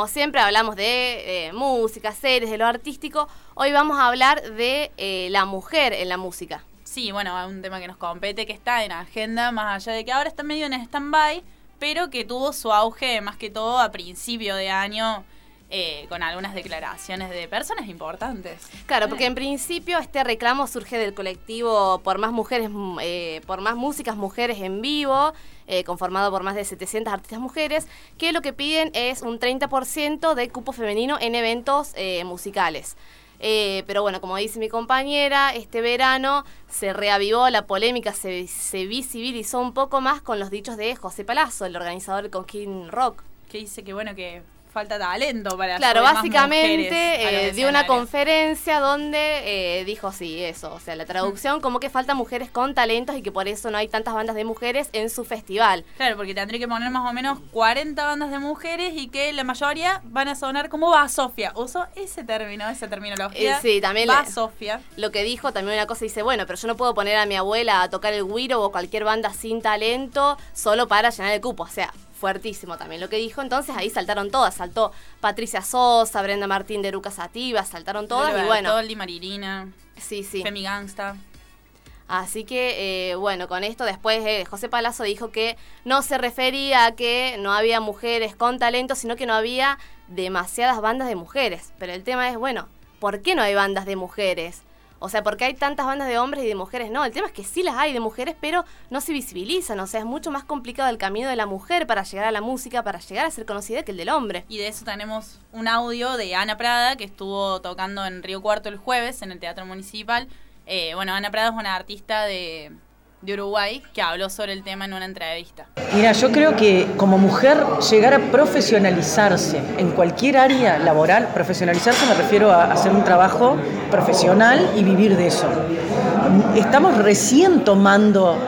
como siempre hablamos de eh, música, series, de lo artístico, hoy vamos a hablar de eh, la mujer en la música. Sí, bueno, un tema que nos compete, que está en agenda, más allá de que ahora está medio en stand-by, pero que tuvo su auge más que todo a principio de año. Eh, con algunas declaraciones de personas importantes. Claro, porque en principio este reclamo surge del colectivo por más mujeres, mm, eh, por más músicas mujeres en vivo, eh, conformado por más de 700 artistas mujeres, que lo que piden es un 30% de cupo femenino en eventos musicales. pero bueno, como dice mi compañera, este verano se reavivó la polémica, se, se visibilizó un poco más con los dichos de José Palazzo, el organizador de Conquín Rock. Que dice que bueno, que falta talento para Claro, básicamente eh, dio una conferencia donde eh, dijo sí, eso, o sea, la traducción mm. como que faltan mujeres con talentos y que por eso no hay tantas bandas de mujeres en su festival. Claro, porque tendría que poner más o menos 40 bandas de mujeres y que la mayoría van a sonar como va Sofía. Uso ese término, esa terminología. Eh, sí, también va Sofía. Lo que dijo también una cosa dice, bueno, pero yo no puedo poner a mi abuela a tocar el guiro o cualquier banda sin talento solo para llenar el cupo, o sea, fuertísimo también lo que dijo. Entonces ahí saltaron todas. Saltó Patricia Sosa, Brenda Martín de Lucas Sativa, saltaron todas. y bueno. Tolly, Marilina. Sí, sí. Femi Gangsta. Así que, eh, bueno, con esto después eh, José Palazzo dijo que no se refería a que no había mujeres con talento, sino que no había demasiadas bandas de mujeres. Pero el tema es, bueno, ¿por qué no hay bandas de mujeres? O sea, porque hay tantas bandas de hombres y de mujeres, no. El tema es que sí las hay de mujeres, pero no se visibilizan. O sea, es mucho más complicado el camino de la mujer para llegar a la música, para llegar a ser conocida que el del hombre. Y de eso tenemos un audio de Ana Prada, que estuvo tocando en Río Cuarto el jueves en el Teatro Municipal. Eh, bueno, Ana Prada es una artista de de Uruguay que habló sobre el tema en una entrevista. Mira, yo creo que como mujer llegar a profesionalizarse en cualquier área laboral, profesionalizarse me refiero a hacer un trabajo profesional y vivir de eso. Estamos recién tomando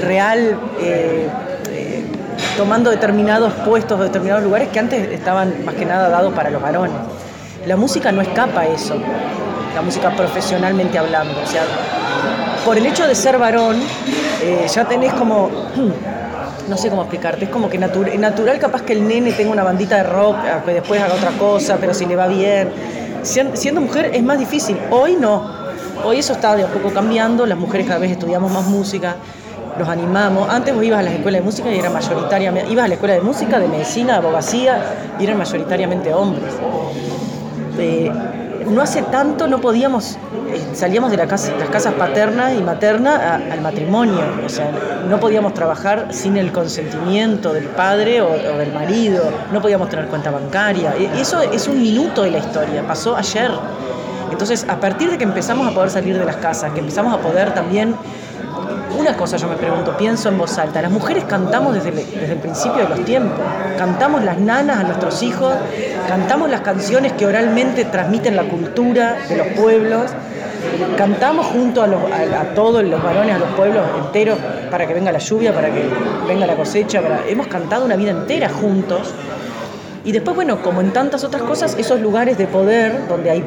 real, eh, eh, tomando determinados puestos determinados lugares que antes estaban más que nada dados para los varones. La música no escapa a eso, la música profesionalmente hablando. O sea, por el hecho de ser varón, eh, ya tenés como, no sé cómo explicarte, es como que natural capaz que el nene tenga una bandita de rock, que después haga otra cosa, pero si le va bien. Siendo mujer es más difícil, hoy no, hoy eso está de a poco cambiando, las mujeres cada vez estudiamos más música, los animamos. Antes vos ibas a las escuelas de música y eran mayoritariamente, ibas a la escuela de música, de medicina, de abogacía, y eran mayoritariamente hombres. Eh, no hace tanto no podíamos, salíamos de la casa, las casas paterna y materna al matrimonio, o sea, no podíamos trabajar sin el consentimiento del padre o, del marido, no podíamos tener cuenta bancaria. Eso es un minuto de la historia, pasó ayer. Entonces, a partir de que empezamos a poder salir de las casas, que empezamos a poder también una cosa yo me pregunto, pienso en voz alta, las mujeres cantamos desde el, principio de los tiempos, cantamos las nanas a nuestros hijos, cantamos las canciones que oralmente transmiten la cultura de los pueblos, cantamos junto a, todos los varones, a los pueblos enteros, para que venga la lluvia, para que venga la cosecha, hemos cantado una vida entera juntos y después, bueno, como en tantas otras cosas, esos lugares de poder, donde hay,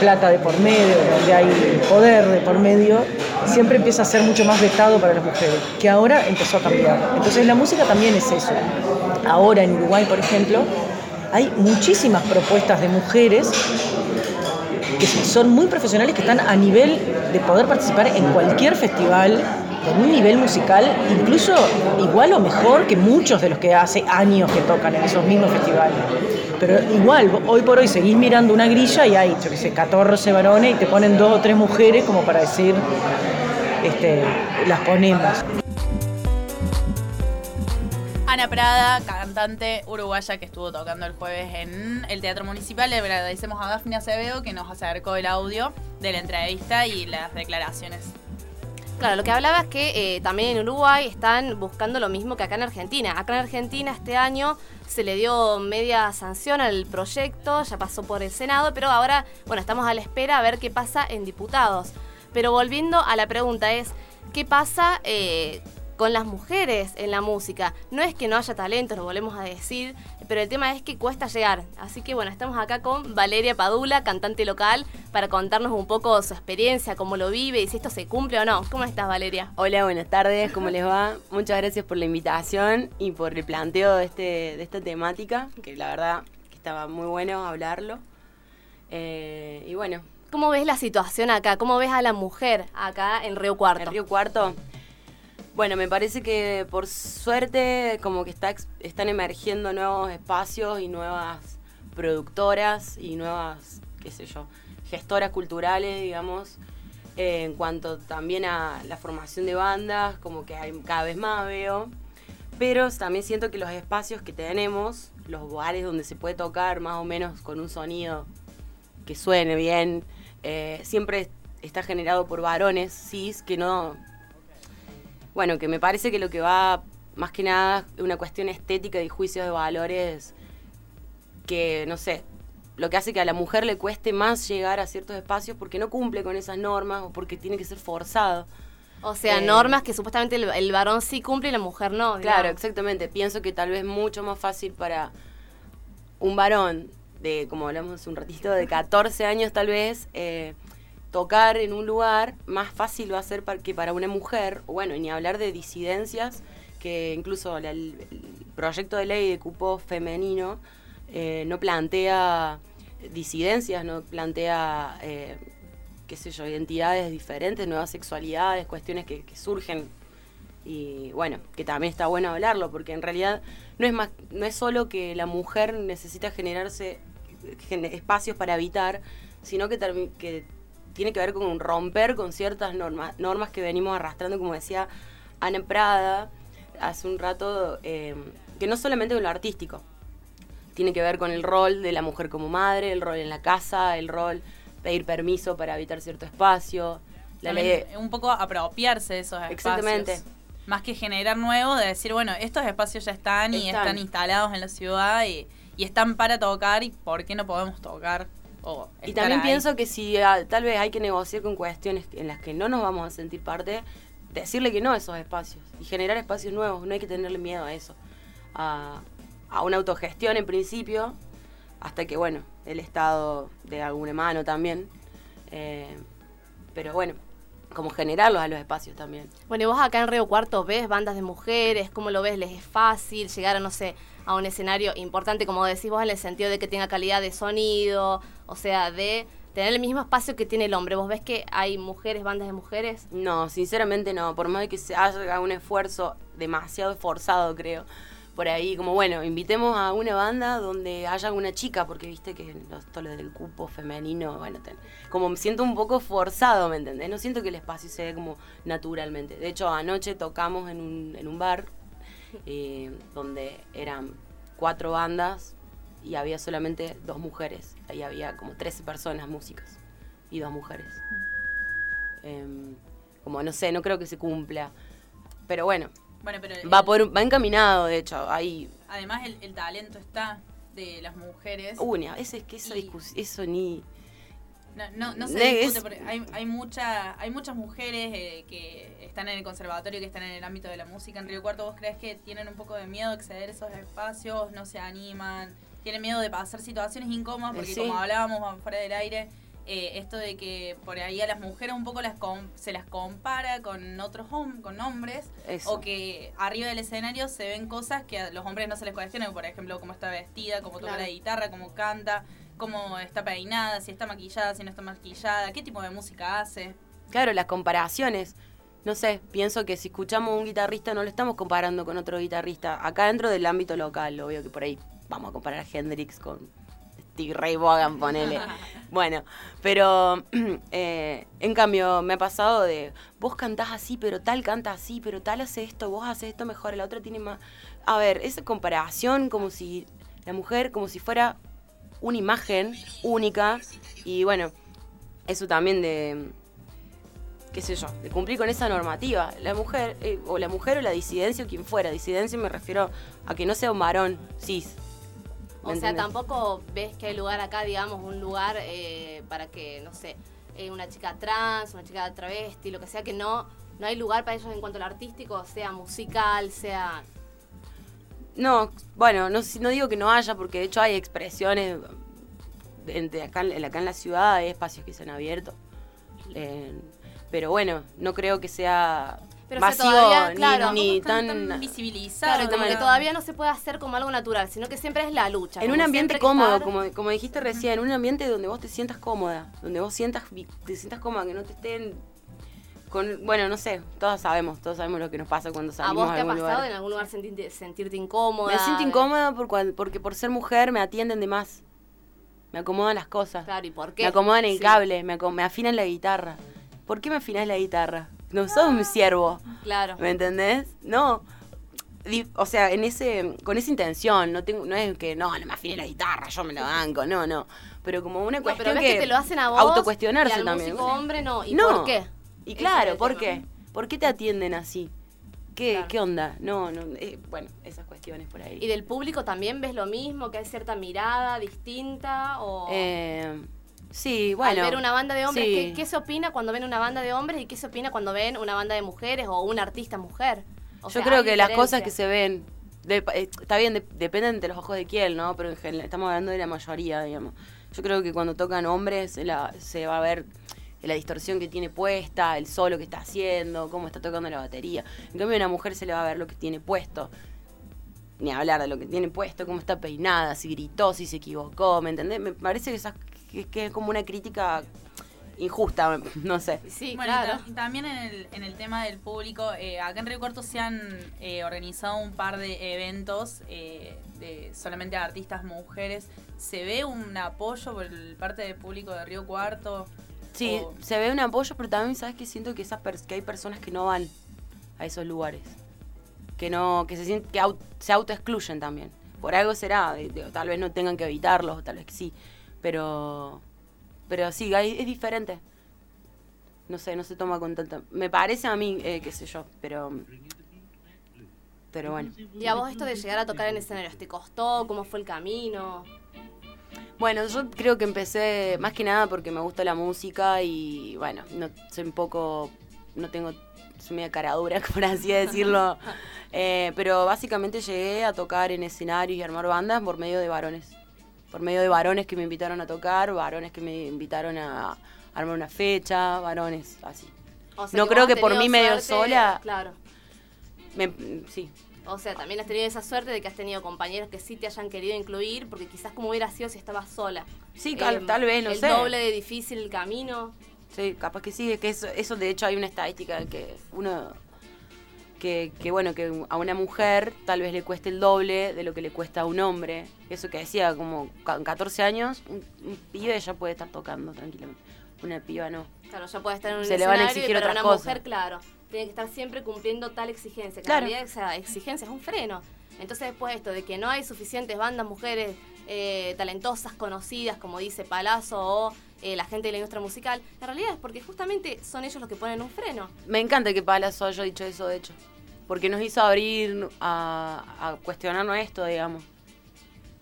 plata de por medio, donde hay poder de por medio, siempre empieza a ser mucho más vetado para las mujeres, que ahora empezó a cambiar. Entonces la música también es eso. Ahora en Uruguay, por ejemplo, hay muchísimas propuestas de mujeres que son muy profesionales, que están a nivel de poder participar en cualquier festival con un nivel musical incluso igual o mejor que muchos de los que hace años que tocan en esos mismos festivales. Pero igual, hoy por hoy seguís mirando una grilla y hay, yo qué sé, 14 varones y te ponen dos o tres mujeres como para decir, este, las ponemos. Ana Prada, uruguaya que estuvo tocando el jueves en el Teatro Municipal. Le agradecemos a Daphne Acevedo que nos acercó el audio de la entrevista y las declaraciones Claro, lo que hablaba es que eh, también en Uruguay están buscando lo mismo que acá en Argentina. Acá en Argentina este año se le dio media sanción al proyecto, ya pasó por el Senado, pero ahora, bueno, estamos a la espera a ver qué pasa en diputados. Pero volviendo a la pregunta es, ¿qué pasa eh, con las mujeres en la música. No es que no haya talento, lo volvemos a decir, pero el tema es que cuesta llegar. Así que bueno, estamos acá con Valeria Padula, cantante local, para contarnos un poco su experiencia, cómo lo vive y si esto se cumple o no. ¿Cómo estás, Valeria? Hola, buenas tardes, ¿cómo les va? Muchas gracias por la invitación y por el planteo de, este, de esta temática, que la verdad estaba muy bueno hablarlo. Eh, y bueno. ¿Cómo ves la situación acá? ¿Cómo ves a la mujer acá en Río Cuarto? En Río Cuarto. Bueno, me parece que por suerte como que está, están emergiendo nuevos espacios y nuevas productoras y nuevas, qué sé yo, gestoras culturales, digamos, eh, en cuanto también a la formación de bandas, como que hay cada vez más veo. Pero también siento que los espacios que tenemos, los lugares donde se puede tocar más o menos con un sonido que suene bien, eh, siempre está generado por varones cis que no... Bueno, que me parece que lo que va más que nada es una cuestión estética y juicios de valores que, no sé, lo que hace que a la mujer le cueste más llegar a ciertos espacios porque no cumple con esas normas o porque tiene que ser forzado. O sea, eh, normas que supuestamente el, varón sí cumple y la mujer no. Claro, exactamente. Pienso que tal vez es mucho más fácil para un varón de, como hablamos un ratito, de 14 años tal vez, eh, tocar en un lugar, más fácil va a ser para, que para una mujer, bueno, y ni hablar de disidencias, que incluso el, proyecto de ley de cupo femenino eh, no plantea disidencias, no plantea, eh, qué sé yo, identidades diferentes, nuevas sexualidades, cuestiones que, surgen. Y bueno, que también está bueno hablarlo, porque en realidad no es más, no es solo que la mujer necesita generarse espacios para habitar, sino que, que tiene que ver con romper con ciertas normas, normas que venimos arrastrando, como decía Ana Prada hace un rato, eh, que no solamente con lo artístico, tiene que ver con el rol de la mujer como madre, el rol en la casa, el rol pedir permiso para habitar cierto espacio. La ley Un poco apropiarse de esos espacios. Exactamente. Más que generar nuevos, de decir, bueno, estos espacios ya están, y están instalados en la ciudad y y están para tocar y por qué no podemos tocar. O y también pienso que si ah, tal vez hay que negociar con cuestiones en las que no nos vamos a sentir parte, decirle que no a esos espacios y generar espacios nuevos, no hay que tenerle miedo a eso, a, una autogestión en principio, hasta que bueno, el Estado de alguna mano también, eh, pero bueno, como generarlos a los espacios también. Bueno, y vos acá en Río Cuarto ves bandas de mujeres, ¿cómo lo ves? ¿Les es fácil llegar a, no sé, a un escenario importante, como decís vos, en el sentido de que tenga calidad de sonido, o sea, de tener el mismo espacio que tiene el hombre. ¿Vos ves que hay mujeres, bandas de mujeres? No, sinceramente no, por más de que se haga un esfuerzo demasiado esforzado, creo. Por ahí, como bueno, invitemos a una banda donde haya una chica, porque viste que todo lo del cupo femenino, bueno, como me siento un poco forzado, ¿me entendés? No siento que el espacio se dé como naturalmente. De hecho, anoche tocamos en un, en un bar eh, donde eran cuatro bandas y había solamente dos mujeres. Ahí había como 13 personas músicas y dos mujeres. Em, como no sé, no creo que se cumpla. Pero bueno, va, por, va encaminado, de hecho. Ahí. Además, el, talento está de las mujeres. Una, es que eso, eso ni. No, no, se discute, porque hay, hay, mucha, hay muchas mujeres eh, que están en el conservatorio, que están en el ámbito de la música en Río Cuarto. ¿Vos crees que tienen un poco de miedo de acceder a esos espacios? ¿No se animan? ¿Tienen miedo de pasar situaciones incómodas? Porque como hablábamos fuera del aire, eh, esto de que por ahí a las mujeres un poco las se las compara con otros con hombres o que arriba del escenario se ven cosas que a los hombres no se les cuestionan, por ejemplo, cómo está vestida, cómo toca la guitarra, cómo canta cómo está peinada, si está maquillada, si no está maquillada, qué tipo de música hace. Claro, las comparaciones. No sé, pienso que si escuchamos a un guitarrista no lo estamos comparando con otro guitarrista. Acá dentro del ámbito local, lo veo que por ahí vamos a comparar a Hendrix con Steve Ray Vaughan, ponele. bueno, pero eh, en cambio me ha pasado de vos cantás así, pero tal canta así, pero tal hace esto, vos haces esto mejor, la otra tiene más. A ver, esa comparación como si la mujer, como si fuera una imagen única y bueno, eso también de, qué sé yo, de cumplir con esa normativa. La mujer, eh, o la mujer o la disidencia o quien fuera, disidencia me refiero a que no sea un varón cis. O sea, tampoco ves que hay lugar acá, digamos, un lugar eh, para que, no sé, eh, una chica trans, una chica travesti, lo que sea, que no, no hay lugar para ellos en cuanto al artístico, sea musical, sea no, bueno, no, no digo que no haya, porque de hecho hay expresiones entre acá, acá en la ciudad, hay espacios que se han abierto. Eh, pero bueno, no creo que sea Pero, o sea, vacío todavía, ni- claro, ni, tan... tan visibilizados. Claro, como que todavía no se puede hacer como algo natural, sino que siempre es la lucha. En un ambiente cómodo, estar- como, como dijiste recién, en un ambiente donde vos te sientas cómoda, donde vos sientas, te sientas cómoda, que no te estén con, bueno, no sé, todos sabemos, todos sabemos lo que nos pasa cuando ¿A salimos vos a te ha algún pasado lugar. en algún lugar sentirte, sentirte incómoda? Me siento incómoda por porque por ser mujer me atienden de más. Me acomodan las cosas. Claro, ¿y por qué? Me acomodan el Sí. cable, me, me afinan la guitarra. ¿Por qué me afinás la guitarra? No sos un siervo, Claro. ¿me entendés? No. O sea, en ese, con esa intención, no tengo, no es que no, no me afine la guitarra, yo me la banco, no, no. Pero como una No, cuestión pero ves que, te lo hacen a vos autocuestionarse y al también. músico hombre no. ¿Y No. por qué? Y claro, ¿por qué? ¿Por qué te atienden así? ¿Qué, Claro. ¿qué onda? No, no, eh, bueno, esas cuestiones por ahí. ¿Y del público también ves lo mismo? ¿Que hay cierta mirada distinta? O Eh, sí, bueno. al ver una banda de hombres, sí. ¿qué, qué se opina cuando ven una banda de hombres y qué se opina cuando ven una banda de mujeres o una artista mujer? O Yo sea, creo que las cosas que se ven, de- eh, está bien, de- dependen de los ojos de quién, ¿no? Pero en general, estamos hablando de la mayoría, digamos. Yo creo que cuando tocan hombres se, la- se va a ver la distorsión que tiene puesta, el solo que está haciendo, cómo está tocando la batería. En cambio, a una mujer se le va a ver lo que tiene puesto. Ni hablar de lo que tiene puesto, cómo está peinada, si gritó, si se equivocó, ¿me entendés? Me parece que, esas- que, que es como una crítica injusta, no sé. Sí, Bueno, y claro. y también en el, en el tema del público, eh, acá en Río Cuarto se han eh, organizado un par de eventos eh, de solamente artistas mujeres. ¿Se ve un apoyo por el parte del público de Río Cuarto? Sí, O- se ve un apoyo, pero también sabes que siento que esas pers- que hay personas que no van a esos lugares. Que no, que se sienten, que au- se autoexcluyen también. Por algo será, de- de- tal vez no tengan que evitarlos, tal vez que sí. Pero pero sí, hay- es diferente. No sé, no se toma con tanta. Me parece a mí, eh, qué sé yo, pero. Pero bueno. ¿Y a vos esto de llegar a tocar en escenarios te costó? ¿Cómo fue el camino? Bueno, yo creo que empecé más que nada porque me gusta la música y bueno, no soy un poco, no tengo, soy media caradura, por así decirlo, Eh, pero básicamente llegué a tocar en escenarios y armar bandas por medio de varones, por medio de varones que me invitaron a tocar, varones que me invitaron a armar una fecha, varones así. O sea, No creo que por mí medio sola- Claro. Me- sí, O sea, también has tenido esa suerte de que has tenido compañeros que sí te hayan querido incluir, porque quizás como hubiera sido si estabas sola. Sí, Em, tal vez, no el sé. doble de difícil el camino. Sí, capaz que sí, es que eso, eso de hecho hay una estadística que uno que, que bueno, que a una mujer tal vez le cueste el doble de lo que le cuesta a un hombre. Eso que decía, como con 14 años, un, un pibe ya puede estar tocando tranquilamente. Una piba no. Claro, ya puede estar en un Se le van a exigir otras una cosas. mujer, claro, tiene que estar siempre cumpliendo tal exigencia. Que Claro. En realidad esa exigencia es un freno. Entonces después esto de que no hay suficientes bandas mujeres eh, talentosas, conocidas, como dice Palazzo o eh, la gente de la industria musical, en realidad es porque justamente son ellos los que ponen un freno. Me encanta que Palazzo haya dicho eso, de hecho. Porque nos hizo abrir a, a cuestionarnos esto, digamos.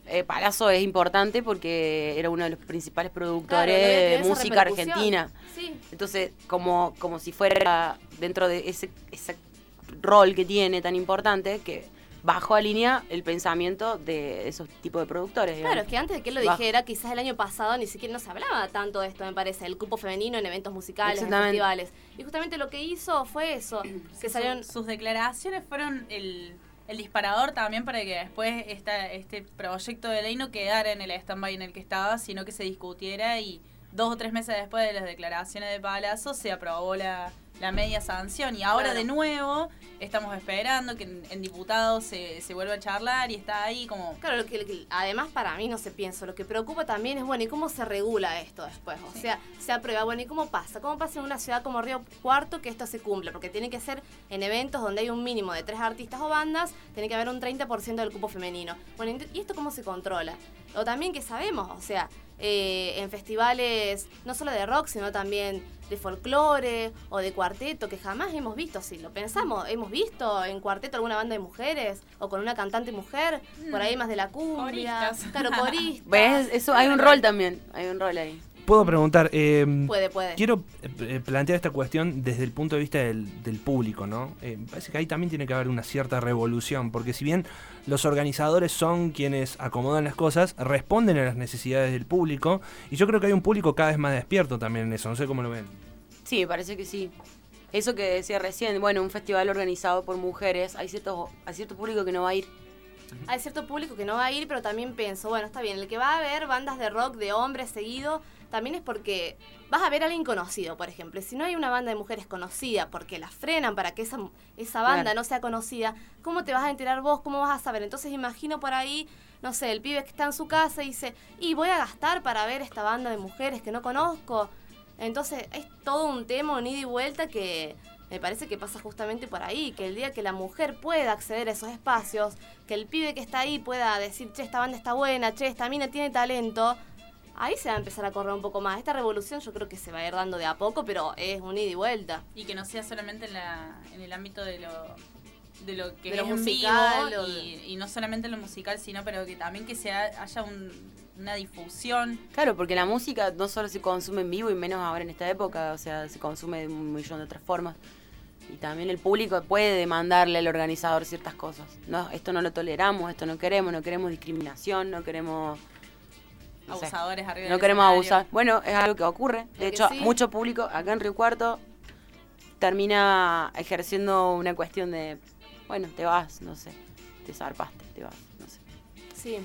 Eh, Palazzo es importante porque era uno de los principales productores Claro, de música argentina. Sí, Entonces, como, como si fuera dentro de ese, ese rol que tiene tan importante, que bajó a línea el pensamiento de esos tipos de productores. Claro, digamos. es que antes de que él lo Bajo. dijera, quizás el año pasado ni siquiera no se hablaba tanto de esto, me parece, el cupo femenino en eventos musicales, en festivales. Y justamente lo que hizo fue eso, que salieron... Su- sus declaraciones fueron el, el disparador también para que después esta, este proyecto de ley no quedara en el stand-by en el que estaba, sino que se discutiera y dos o tres meses después de las declaraciones de Palazzo se aprobó la, la media sanción. Y ahora Claro. de nuevo estamos esperando que en, en diputados se, se vuelva a charlar y está ahí como... Claro, lo que, lo que- además para mí no se piensa, lo que preocupa también es, bueno, ¿y cómo se regula esto después? O sea, se aprueba, bueno, ¿y cómo pasa? ¿Cómo pasa en una ciudad como Río Cuarto que esto se cumpla? Porque tiene que ser en eventos donde hay un mínimo de tres artistas o bandas, tiene que haber un 30% del cupo femenino. Bueno, ¿y esto cómo se controla? O también que sabemos, o sea, eh, en festivales no solo de rock, sino también de folclore o de cuarteto, que jamás hemos visto, si lo pensamos, hemos visto en cuarteto alguna banda de mujeres o con una cantante mujer, por ahí más de la cumbia, Coristas. claro, coristas. ¿Ves? Eso, hay un rol también, hay un rol ahí. Puedo preguntar, eh, Puede, puede. quiero eh, plantear esta cuestión desde el punto de vista del, del público, ¿no? Eh, me parece que ahí también tiene que haber una cierta revolución, porque si bien los organizadores son quienes acomodan las cosas, responden a las necesidades del público, y yo creo que hay un público cada vez más despierto también en eso, no sé cómo lo ven. Sí, parece que sí. eso que decía recién, bueno, un festival organizado por mujeres, hay cierto, hay cierto público que no va a ir. Hay cierto público que no va a ir, pero también pienso, bueno, está bien, el que va a ver bandas de rock de hombres seguido, también es porque vas a ver a alguien conocido, por ejemplo. Si no hay una banda de mujeres conocida, porque la frenan para que esa, esa banda Claro. no sea conocida, ¿cómo te vas a enterar vos? ¿Cómo vas a saber? Entonces imagino por ahí, no sé, el pibe que está en su casa y dice, y voy a gastar para ver esta banda de mujeres que no conozco. Entonces es todo un tema, un ida y vuelta que me parece que pasa justamente por ahí, que el día que la mujer pueda acceder a esos espacios, que el pibe que está ahí pueda decir, che, esta banda está buena, che, esta mina tiene talento, ahí se va a empezar a correr un poco más. Esta revolución yo creo que se va a ir dando de a poco, pero es un ida y vuelta. Y que no sea solamente en, la, en el ámbito de lo, de lo que De lo es musical, vivo y, y no solamente en lo musical, sino pero que también que sea, haya un- una difusión. Claro, porque la música no solo se consume en vivo y menos ahora en esta época, o sea, se consume de un millón de otras formas. Y también el público puede demandarle al organizador ciertas cosas. No, esto no lo toleramos, esto no queremos, no queremos discriminación, no queremos Abusadores arriba no del queremos escenario. abusar. Bueno, es algo que ocurre. De hecho, sí. mucho público acá en Río Cuarto termina ejerciendo una cuestión de, bueno, te vas, no sé, te zarpaste, te vas, no sé. Sí,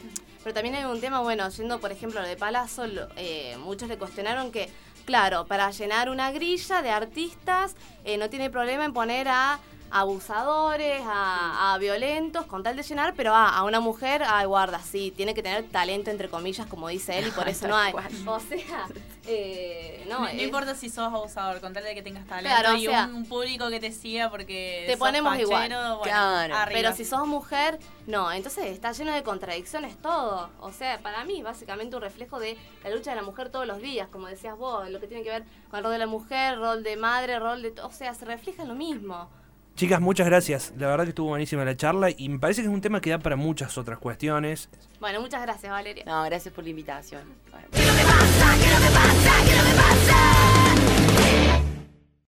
pero también hay un tema, bueno, yendo por ejemplo lo de Palazzo, eh, muchos le cuestionaron que, claro, para llenar una grilla de artistas eh, no tiene problema en poner a abusadores, a, a violentos, con tal de llenar, pero a, a una mujer, ay, guarda, sí, tiene que tener talento, entre comillas, como dice él, y por eso no hay. O sea, eh, no, No, no es- importa si sos abusador, con tal de que tengas talento Claro, o y sea, un, un público que te siga porque te sos ponemos igual. bueno, Claro. Pero si sos mujer, no. Entonces está lleno de contradicciones todo. O sea, para mí, básicamente un reflejo de la lucha de la mujer todos los días, como decías vos, lo que tiene que ver con el rol de la mujer, rol de madre, rol de. O sea, se refleja en lo mismo. Chicas, muchas gracias. La verdad que estuvo buenísima la charla y me parece que es un tema que da para muchas otras cuestiones. Bueno, muchas gracias, Valeria. No, gracias por la invitación. Bueno. ¿Qué es lo que pasa? ¿Qué lo que pasa?